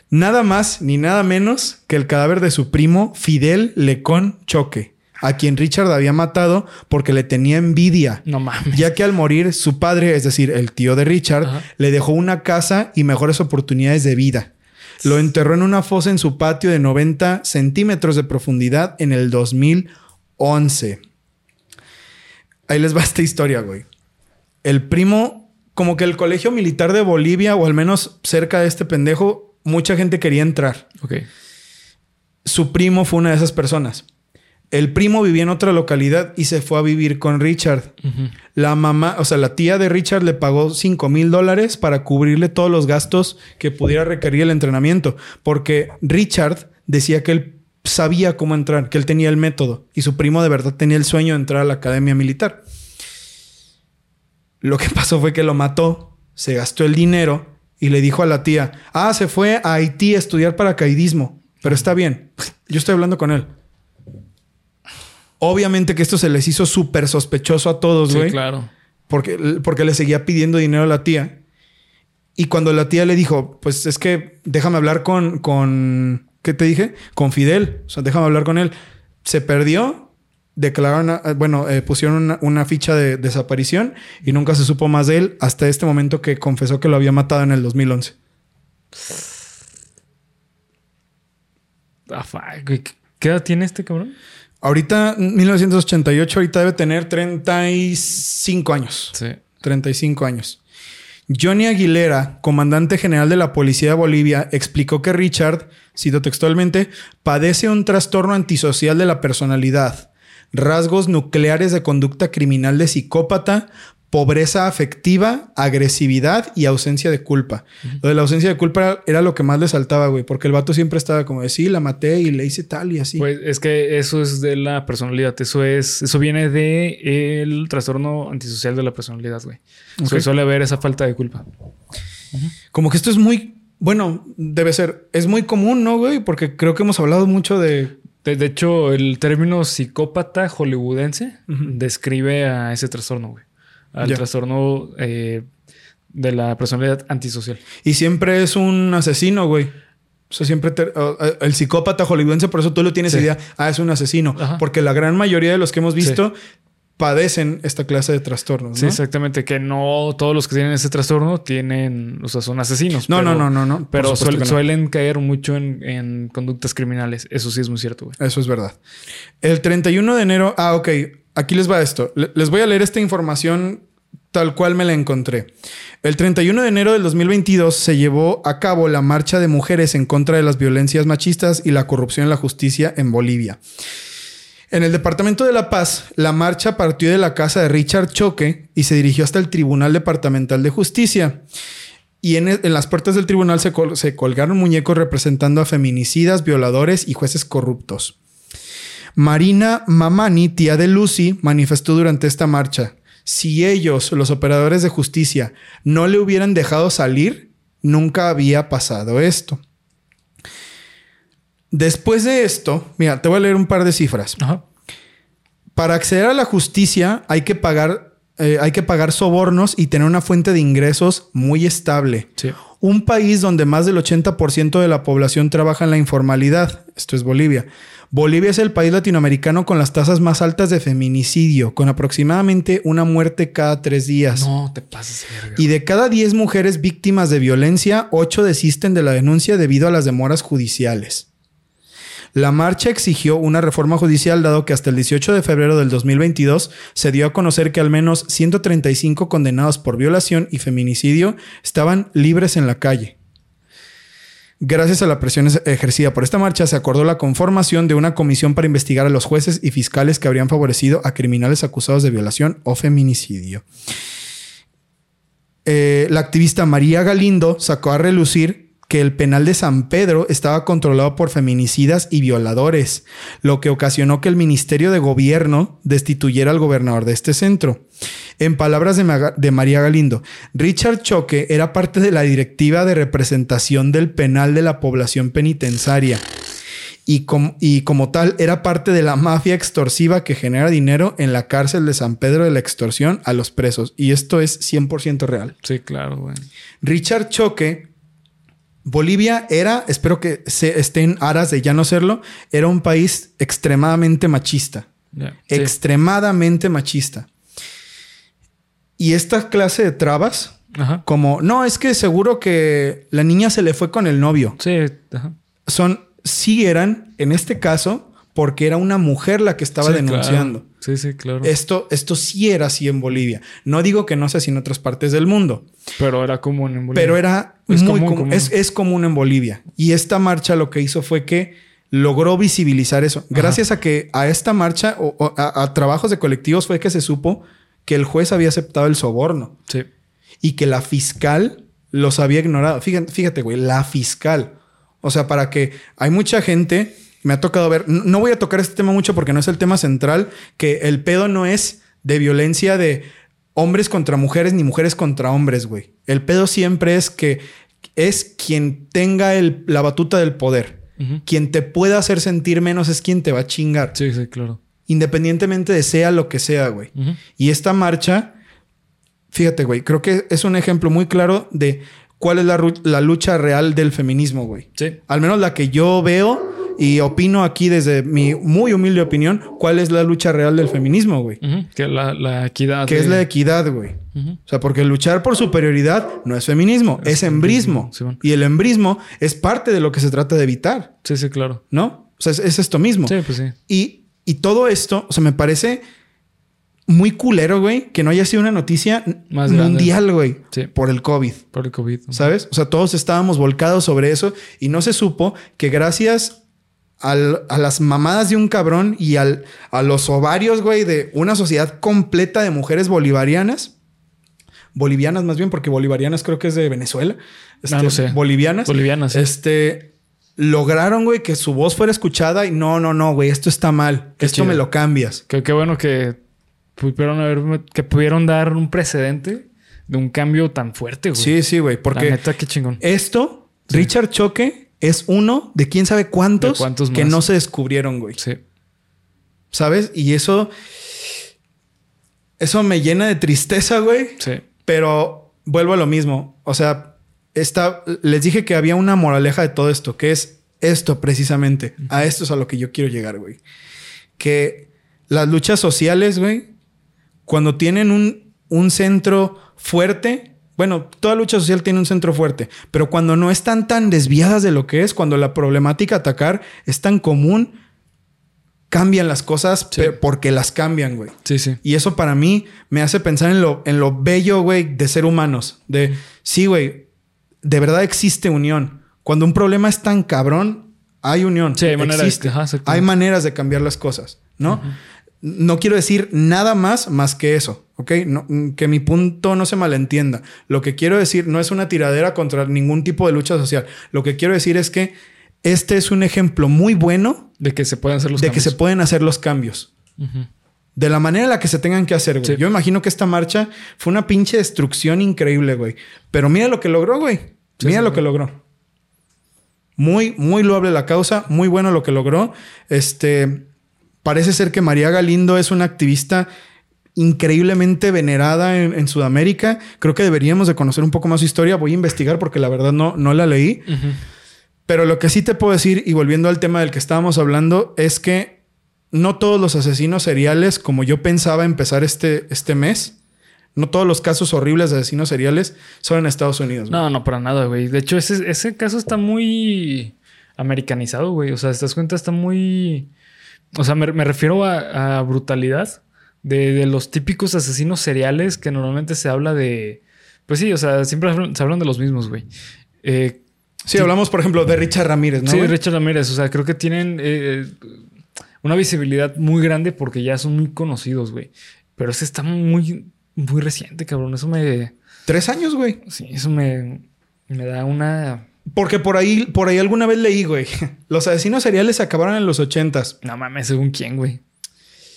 Nada más ni nada menos que el cadáver de su primo Fidel Lecón Choque, a quien Richard había matado porque le tenía envidia. No mames. Ya que al morir su padre, es decir, el tío de Richard, Ajá. le dejó una casa y mejores oportunidades de vida. Lo enterró en una fosa en su patio de 90 centímetros de profundidad en el 2011. Ahí les va esta historia, güey. El primo, como que el colegio militar de Bolivia, o al menos cerca de este pendejo, mucha gente quería entrar Ok. su primo fue una de esas personas. El primo vivía en otra localidad y se fue a vivir con Richard. La mamá, o sea, la tía de Richard le pagó 5 mil dólares para cubrirle todos los gastos que pudiera requerir el entrenamiento. Porque Richard decía que él sabía cómo entrar, que él tenía el método. Y su primo de verdad tenía el sueño de entrar a la academia militar. Lo que pasó fue que lo mató, se gastó el dinero y le dijo a la tía, ah, se fue a Haití a estudiar paracaidismo. Pero está bien, yo estoy hablando con él. Obviamente que esto se les hizo súper sospechoso a todos, Sí, güey. claro. Porque, porque le seguía pidiendo dinero a la tía. Y cuando la tía le dijo, pues es que déjame hablar con, con, ¿qué te dije? Con Fidel. O sea, déjame hablar con él. Se perdió, declararon, a- bueno, eh, pusieron una, una ficha de desaparición y nunca se supo más de él hasta este momento que confesó que lo había matado en el 2011. Ah. ¿Qué edad tiene este cabrón? Ahorita, 1988, ahorita debe tener 35 años. Sí. 35 años. Johnny Aguilera, comandante general de la Policía de Bolivia, explicó que Richard, cito textualmente, padece un trastorno antisocial de la personalidad, rasgos nucleares de conducta criminal de psicópata, pobreza afectiva, agresividad y ausencia de culpa. Lo de la ausencia de culpa era lo que más le saltaba, güey, porque el vato siempre estaba como de sí, la maté y le hice tal y así. Pues es que eso es de la personalidad. Eso es, eso viene de el trastorno antisocial de la personalidad, güey. Suele haber esa falta de culpa. Como que esto es muy, bueno, debe ser, es muy común, ¿no, güey? Porque creo que hemos hablado mucho de De, de hecho, el término psicópata hollywoodense describe a ese trastorno, güey. Al trastorno eh, de la personalidad antisocial. Y siempre es un asesino, güey. O sea, siempre te- o- el psicópata hollywoodense, por eso tú lo tienes Sí. idea, ah, es un asesino. Ajá. Porque la gran mayoría de los que hemos visto padecen esta clase de trastornos, Sí, ¿no? exactamente. Que no todos los que tienen ese trastorno tienen, o sea, son asesinos. No, pero- no, no, no, no. Pero suel- no. suelen caer mucho en, en conductas criminales. Eso sí es muy cierto, güey. Eso es verdad. El 31 de enero, ah, ok, aquí les va esto. Le- Les voy a leer esta información tal cual me la encontré. El 31 de enero del 2022 se llevó a cabo la marcha de mujeres en contra de las violencias machistas y la corrupción en la justicia en Bolivia. En el Departamento de La Paz, la marcha partió de la casa de Richard Choque y se dirigió hasta el Tribunal Departamental de Justicia. Y en, en las puertas del tribunal se colgaron muñecos representando a feminicidas, violadores y jueces corruptos. Marina Mamani, tía de Lucy, manifestó durante esta marcha, si ellos, los operadores de justicia, no le hubieran dejado salir, nunca había pasado esto. Después de esto, mira, te voy a leer un par de cifras. Ajá. Para acceder a la justicia hay que pagar eh, hay que pagar sobornos y tener una fuente de ingresos muy estable. Sí. Un país donde más del 80% de la población trabaja en la informalidad. Esto es Bolivia. Bolivia es el país latinoamericano con las tasas más altas de feminicidio, con aproximadamente una muerte cada tres días. No te pases, verga. Y de cada 10 mujeres víctimas de violencia, 8 desisten de la denuncia debido a las demoras judiciales. La marcha exigió una reforma judicial dado que hasta el 18 de febrero del 2022 se dio a conocer que al menos 135 condenados por violación y feminicidio estaban libres en la calle. Gracias a la presión ejercida por esta marcha, se acordó la conformación de una comisión para investigar a los jueces y fiscales que habrían favorecido a criminales acusados de violación o feminicidio. Eh, la activista María Galindo sacó a relucir que el penal de San Pedro estaba controlado por feminicidas y violadores, lo que ocasionó que el Ministerio de Gobierno destituyera al gobernador de este centro. En palabras de, Maga- de María Galindo, Richard Choque era parte de la directiva de representación del penal de la población penitenciaria y, com- y como tal era parte de la mafia extorsiva que genera dinero en la cárcel de San Pedro de la extorsión a los presos. Y esto es 100% real. Sí, claro, güey. Richard Choque, Bolivia era, espero que se esté en aras de ya no serlo, era un país extremadamente machista. Sí. Extremadamente machista. Y esta clase de trabas, Ajá. como, no, es que seguro que la niña se le fue con el novio, Sí, ajá. son, sí eran, en este caso, porque era una mujer la que estaba Sí, denunciando. claro. Sí, sí, claro. Esto, esto sí era así en Bolivia. No digo que no sea así en otras partes del mundo. Pero era común en Bolivia. Pero era Es muy común. Es, es común en Bolivia. Y esta marcha lo que hizo fue que logró visibilizar eso. Gracias a que a esta marcha o, o a, a trabajos de colectivos fue que se supo que el juez había aceptado el soborno Sí. y que la fiscal los había ignorado. Fíjate, fíjate, güey, la fiscal. O sea, para que hay mucha gente, me ha tocado ver, no voy a tocar este tema mucho porque no es el tema central, que el pedo no es de violencia de hombres contra mujeres ni mujeres contra hombres, güey. El pedo siempre es que es quien tenga el- la batuta del poder. Quien te pueda hacer sentir menos es quien te va a chingar. Sí, sí, claro. Independientemente de sea lo que sea, güey. Y esta marcha, fíjate, güey, creo que es un ejemplo muy claro de cuál es la, la lucha real del feminismo, güey. Sí. Al menos la que yo veo y opino aquí desde mi muy humilde opinión, cuál es la lucha real del feminismo, güey. Ujú. Que la, la equidad. Que de- es la equidad, güey. O sea, porque luchar por superioridad no es feminismo, es, Es embrismo. y el embrismo es parte de lo que se trata de evitar, Sí, sí, claro. ¿no? O sea, es, es esto mismo. Sí, pues sí. Y, y todo esto, o sea, me parece muy culero, güey, que no haya sido una noticia Más mundial, güey, Sí. por el COVID. Por el COVID. ¿Sabes? O sea, todos estábamos volcados sobre eso y no se supo que gracias al- a las mamadas de un cabrón y al, a los ovarios, güey, de una sociedad completa de mujeres bolivarianas, bolivianas más bien, porque bolivarianas creo que es de Venezuela, Este, Ah, no sé. bolivianas, Bolivianas, sí. este, lograron, güey, que su voz fuera escuchada y no, no, no, güey, esto está mal, Qué esto chido. me lo cambias. Qué, qué bueno que pudieron haber, que pudieron dar un precedente de un cambio tan fuerte, güey. Sí, sí, güey, La porque neta, qué chingón. esto, Richard Choque, es uno de quién sabe cuántos, que no se descubrieron, güey. Sí. ¿Sabes? Y eso. Eso me llena de tristeza, güey. Sí. Pero vuelvo a lo mismo. O sea, esta, les dije que había una moraleja de todo esto, que es esto precisamente. A esto es a lo que yo quiero llegar, güey. Que las luchas sociales, güey, cuando tienen un, un centro fuerte, bueno, toda lucha social tiene un centro fuerte, pero cuando no están tan desviadas de lo que es, cuando la problemática atacar es tan común, cambian las cosas Sí. porque las cambian, güey. Sí, sí. Y eso para mí me hace pensar en lo, en lo bello, güey, de ser humanos. De, sí, güey, de verdad existe unión. Cuando un problema es tan cabrón, hay unión. Sí, ajá, hay maneras de cambiar las cosas, ¿no? No quiero decir nada más más que eso, ¿ok? No- mm, que mi punto no se malentienda. Lo que quiero decir no es una tiradera contra ningún tipo de lucha social. Lo que quiero decir es que este es un ejemplo muy bueno De que se pueden hacer los de que cambios. se pueden hacer los cambios. Ujú. De la manera en la que se tengan que hacer, güey. Sí. Yo imagino que esta marcha fue una pinche destrucción increíble, güey. Pero mira lo que logró, güey. Sí, mira sí, lo güey. que logró. Muy, muy loable la causa, muy bueno lo que logró. Este, parece ser que María Galindo es una activista increíblemente venerada en, en Sudamérica. Creo que deberíamos de conocer un poco más su historia. Voy a investigar porque la verdad no, no la leí. Pero lo que sí te puedo decir, y volviendo al tema del que estábamos hablando, es que no todos los asesinos seriales, como yo pensaba empezar este, este mes, no todos los casos horribles de asesinos seriales son en Estados Unidos. güey. No, no, para nada, güey. De hecho, ese, ese caso está muy americanizado, güey. O sea, ¿te das cuenta? Está muy... O sea, me, me refiero a, a brutalidad de, de los típicos asesinos seriales que normalmente se habla de... Pues sí, o sea, siempre se hablan de los mismos, güey. Eh, Sí, hablamos, por ejemplo, de Richard Ramírez, ¿no? sí, güey? Richard Ramírez. O sea, creo que tienen eh, una visibilidad muy grande porque ya son muy conocidos, güey. Pero ese está muy, muy reciente, cabrón. Eso me... Tres años, güey. Sí, eso me, me da una... Porque por ahí, por ahí alguna vez leí, güey. Los asesinos seriales se acabaron en los ochentas. No mames, según quién, güey.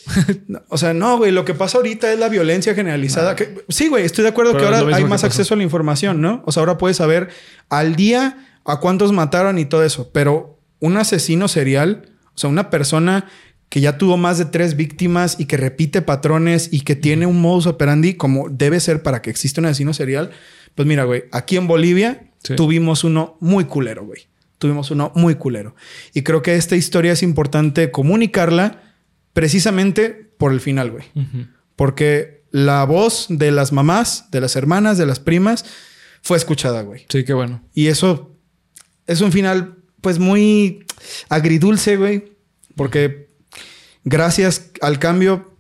O sea, no, güey. Lo que pasa ahorita es la violencia generalizada. Que- sí, güey. Estoy de acuerdo Pero que ahora hay más acceso a la información, ¿no? O sea, ahora puedes saber al día a cuántos mataron y todo eso. Pero un asesino serial, o sea, una persona que ya tuvo más de tres víctimas y que repite patrones y que tiene un modus operandi como debe ser para que exista un asesino serial. Pues mira, güey, aquí en Bolivia Sí. tuvimos uno muy culero, güey. Tuvimos uno muy culero. Y creo que esta historia es importante comunicarla precisamente por el final, güey. Porque la voz de las mamás, de las hermanas, de las primas, fue escuchada, güey. Sí, qué bueno. Y eso es un final, pues, muy agridulce, güey. Porque gracias al cambio,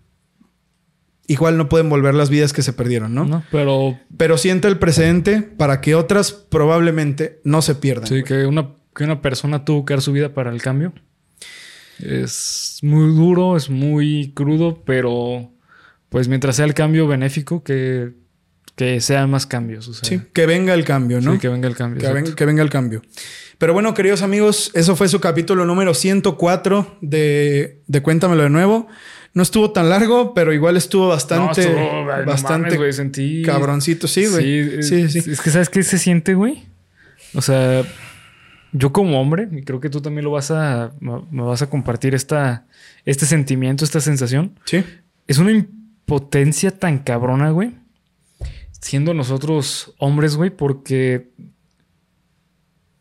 igual no pueden volver las vidas que se perdieron, ¿no? ¿No? Pero Pero siente el precedente para que otras probablemente no se pierdan. sí, güey. que una, que una persona tuvo que dar su vida para el cambio. Es muy duro, es muy crudo, pero pues mientras sea el cambio benéfico, que, que sean más cambios. O sea, Sí, que venga el cambio, ¿no? sí, que venga el cambio. Que, ven- que venga el cambio. Pero bueno, queridos amigos, eso fue su capítulo número 104 de, de Cuéntamelo de nuevo. No estuvo tan largo, pero igual estuvo bastante, No, estuvo- ay, no bastante mames, güey, sentí... cabroncito. Sí, güey. Sí, Sí, es- sí. Es que, ¿sabes qué se siente, güey? O sea, yo como hombre, y creo que tú también lo vas a... Me vas a compartir esta, este sentimiento, esta sensación. Sí. Es una impotencia tan cabrona, güey. Siendo nosotros hombres, güey, porque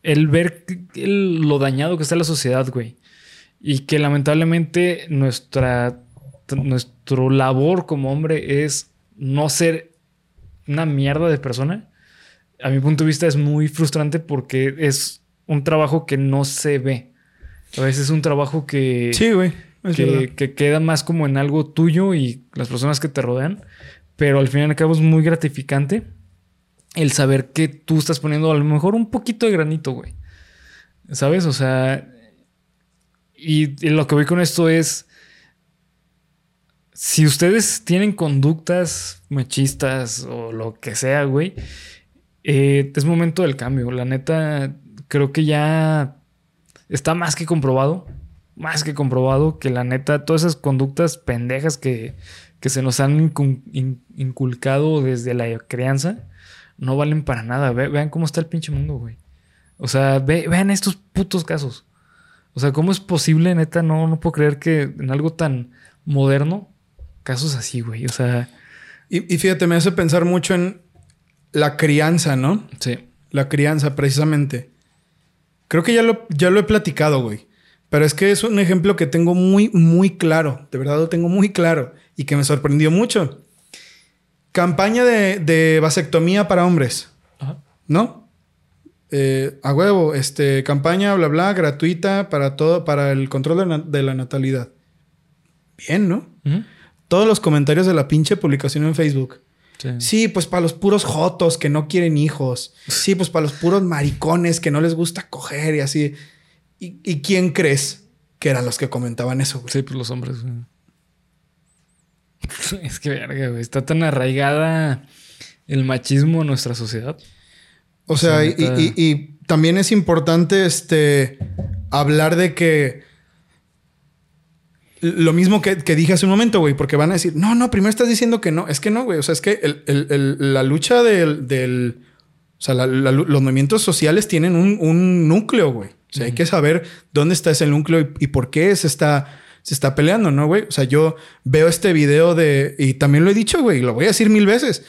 el ver el- lo dañado que está la sociedad, güey. Y que lamentablemente nuestra, nuestro labor como hombre es no ser una mierda de persona. A mi punto de vista es muy frustrante porque es un trabajo que no se ve. A veces es un trabajo que Sí, güey. Que, que queda más como en algo tuyo y las personas que te rodean. Pero al fin y al cabo es muy gratificante el saber que tú estás poniendo a lo mejor un poquito de granito, güey. ¿Sabes? O sea, y, y lo que voy con esto es, si ustedes tienen conductas machistas o lo que sea, güey, eh, es momento del cambio. La neta, creo que ya está más que comprobado, más que comprobado que la neta, todas esas conductas pendejas que, que se nos han incul- in- inculcado desde la crianza, no valen para nada. Ve- vean cómo está el pinche mundo, güey. O sea, ve- vean estos putos casos. O sea, ¿cómo es posible, neta? No, no puedo creer que en algo tan moderno, casos así, güey. O sea, Y, y fíjate, me hace pensar mucho en la crianza, ¿no? sí. La crianza, precisamente. Creo que ya lo, ya lo he platicado, güey. Pero es que es un ejemplo que tengo muy, muy claro. De verdad lo tengo muy claro. Y que me sorprendió mucho. Campaña de, de vasectomía para hombres. Ajá. ¿No? Eh, a huevo, este, campaña, bla, bla, gratuita para todo, para el control de, na- de la natalidad. Bien, ¿no? Ujú. Todos los comentarios de la pinche publicación en Facebook. Sí. Sí, pues para los puros jotos que no quieren hijos. Sí, pues para los puros maricones que no les gusta coger y así. ¿Y, y quién crees que eran los que comentaban eso, güey? Sí, pues los hombres, güey. Es que verga, güey. Está tan arraigada el machismo en nuestra sociedad. O sea, y, y- y también es importante este, hablar de que lo mismo que, que dije hace un momento, güey, porque van a decir, no, no, primero estás diciendo que no. Es que no, güey. O sea, es que el- el- el- la lucha del, del- o sea, la- la- los movimientos sociales tienen un, un núcleo, güey. O sea, hay que saber dónde está ese núcleo y, y por qué se está, se está peleando, ¿no, güey? O sea, yo veo este video de... Y también lo he dicho, güey, lo voy a decir mil veces.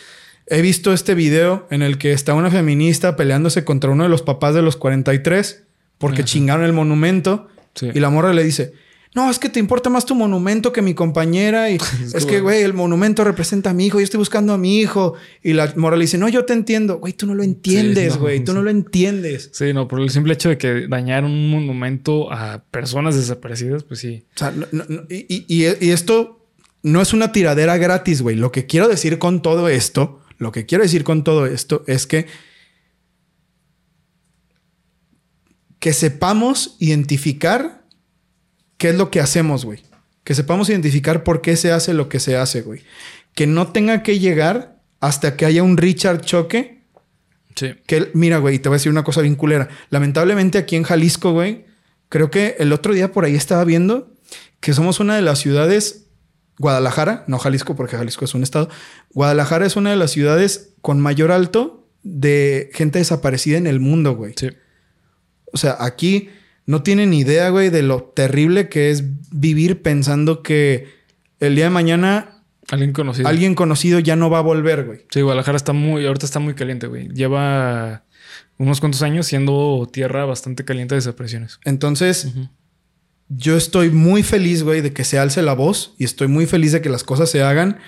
He visto este video en el que está una feminista peleándose contra uno de los papás de los 43 porque chingaron el monumento. Y la morra le dice, no, es que te importa más tu monumento que mi compañera. Y es, que, güey, el monumento representa a mi hijo. Yo estoy buscando a mi hijo. Y la morra le dice, no, yo te entiendo. Güey, tú no lo entiendes, güey. tú no lo entiendes. Sí, no, por el simple hecho de que dañar un monumento a personas desaparecidas, pues sí. O sea, y, y esto no es una tiradera gratis, güey. Lo que quiero decir con todo esto, lo que quiero decir con todo esto es que que sepamos identificar qué es lo que hacemos, güey. Que sepamos identificar por qué se hace lo que se hace, güey. Que no tenga que llegar hasta que haya un Richard choque. Sí. Que, mira, güey, te voy a decir una cosa bien culera. Lamentablemente aquí en Jalisco, güey, creo que el otro día por ahí estaba viendo que somos una de las ciudades, Guadalajara, no Jalisco, porque Jalisco es un estado. Guadalajara es una de las ciudades con mayor alto de gente desaparecida en el mundo, güey. Sí. O sea, aquí no tienen idea, güey, de lo terrible que es vivir pensando que el día de mañana Alguien conocido. Alguien conocido ya no va a volver, güey. Sí, Guadalajara está muy, ahorita está muy caliente, güey. Lleva unos cuantos años siendo tierra bastante caliente de desapariciones. Entonces, yo estoy muy feliz, güey, de que se alce la voz y estoy muy feliz de que las cosas se hagan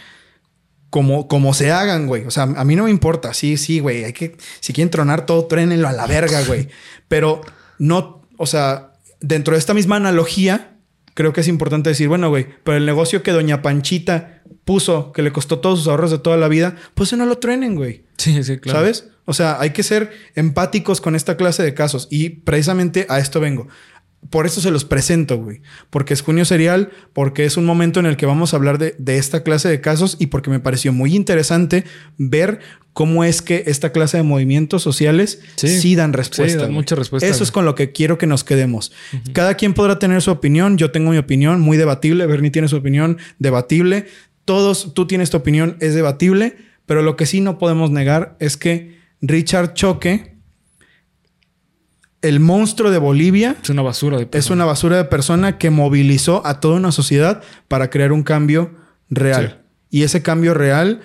como, como se hagan, güey. O sea, a mí no me importa. Sí, sí, güey. Hay que, si quieren tronar todo, trénenlo a la verga, güey. Pero no, o sea, dentro de esta misma analogía, creo que es importante decir, bueno, güey, pero el negocio que Doña Panchita puso, que le costó todos sus ahorros de toda la vida, pues no lo truenen, güey. Sí, sí, claro. ¿Sabes? O sea, hay que ser empáticos con esta clase de casos. Y precisamente a esto vengo por eso se los presento, güey. Porque es junio serial, porque es un momento en el que vamos a hablar de, esta clase de casos y porque me pareció muy interesante ver cómo es que esta clase de movimientos sociales sí, dan respuesta. Sí, dan mucha respuesta. Eso es con lo que quiero que nos quedemos. Cada quien podrá tener su opinión. Yo tengo mi opinión, muy debatible. Bernie tiene su opinión, debatible. Todos, tú tienes tu opinión, es debatible. Pero lo que sí no podemos negar es que Richard Choque el monstruo de Bolivia es una basura de persona. Es una basura de persona que movilizó a toda una sociedad para crear un cambio real. Y ese cambio real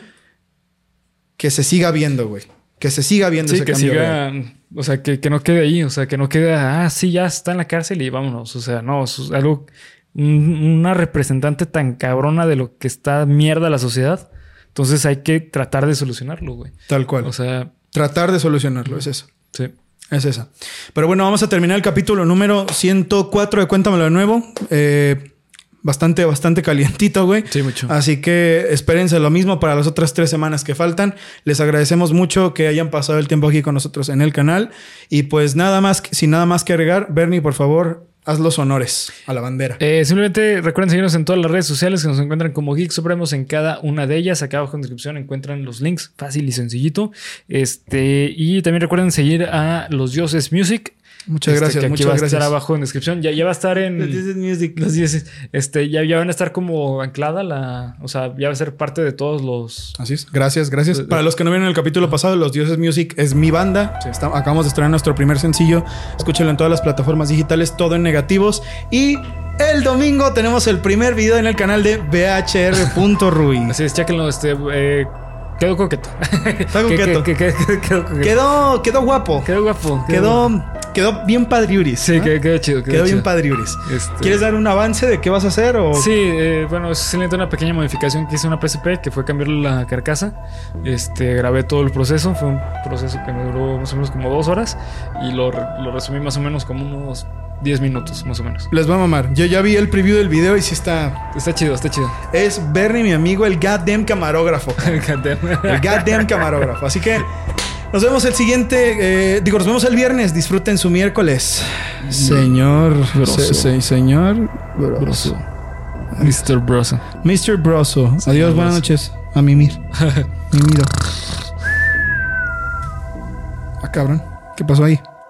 que se siga viendo, güey. Que se siga viendo ese que cambio siga, O sea, que, no quede ahí. O sea, que no quede, ah, sí, ya está en la cárcel y vámonos. O sea, no, es algo, una representante tan cabrona de lo que está mierda la sociedad. Entonces hay que tratar de solucionarlo, güey. Tal cual. O sea, tratar de solucionarlo, es eso. Sí. Es esa. Pero bueno, vamos a terminar el capítulo número 104 de Cuéntamelo de nuevo. Eh, bastante, bastante calientito, güey. Sí, mucho. Así que espérense lo mismo para las otras tres semanas que faltan. Les agradecemos mucho que hayan pasado el tiempo aquí con nosotros en el canal. Y pues nada más, sin nada más que agregar, Bernie, por favor, Haz los honores a la bandera. Eh, simplemente recuerden seguirnos en todas las redes sociales que nos encuentran como Geek Supremos en cada una de ellas. Acá abajo en descripción encuentran los links, fácil y sencillito. Este, y también recuerden seguir a los dioses Music Muchas este, gracias. Que muchas va a gracias. estar abajo en descripción. Ya, ya va a estar en. Los dioses music. Los dioses. Este, ya, ya van a estar como anclada la. O sea, ya va a ser parte de todos los. Así es. Gracias, gracias. Para los que no vieron el capítulo pasado, Los Dioses Music es mi banda. acabamos de estrenar nuestro primer sencillo. Escúchenlo en todas las plataformas digitales, todo en negativos. Y el domingo tenemos el primer video en el canal de BHR.Rui. Así es, chequenlo. Este. Eh, Quedó coqueto. Está coqueto. quedó, quedó, guapo. Quedó guapo. Quedó, quedó, bien padriuris. Sí, quedó, chido. Quedó, bien padriuris. Este... ¿Quieres dar un avance de qué vas a hacer? O? Sí, eh, bueno, es simplemente una pequeña modificación que hice una PSP, que fue cambiarle la carcasa. Este, grabé todo el proceso. Fue un proceso que me duró más o menos como dos horas. Y lo, lo resumí más o menos como unos 10 minutos, más o menos. Les va a mamar. Yo ya vi el preview del video y sí está. Está chido, está chido. Es Bernie, mi amigo, el goddamn camarógrafo. el goddamn camarógrafo. Así que nos vemos el siguiente. Eh, digo, nos vemos el viernes. Disfruten su miércoles. Señor. Se, señor. Broso. Mr. Broso. Mr. Broso. Adiós, buenas noches. A mimir. Mimiro. Ah, cabrón. ¿Qué pasó ahí?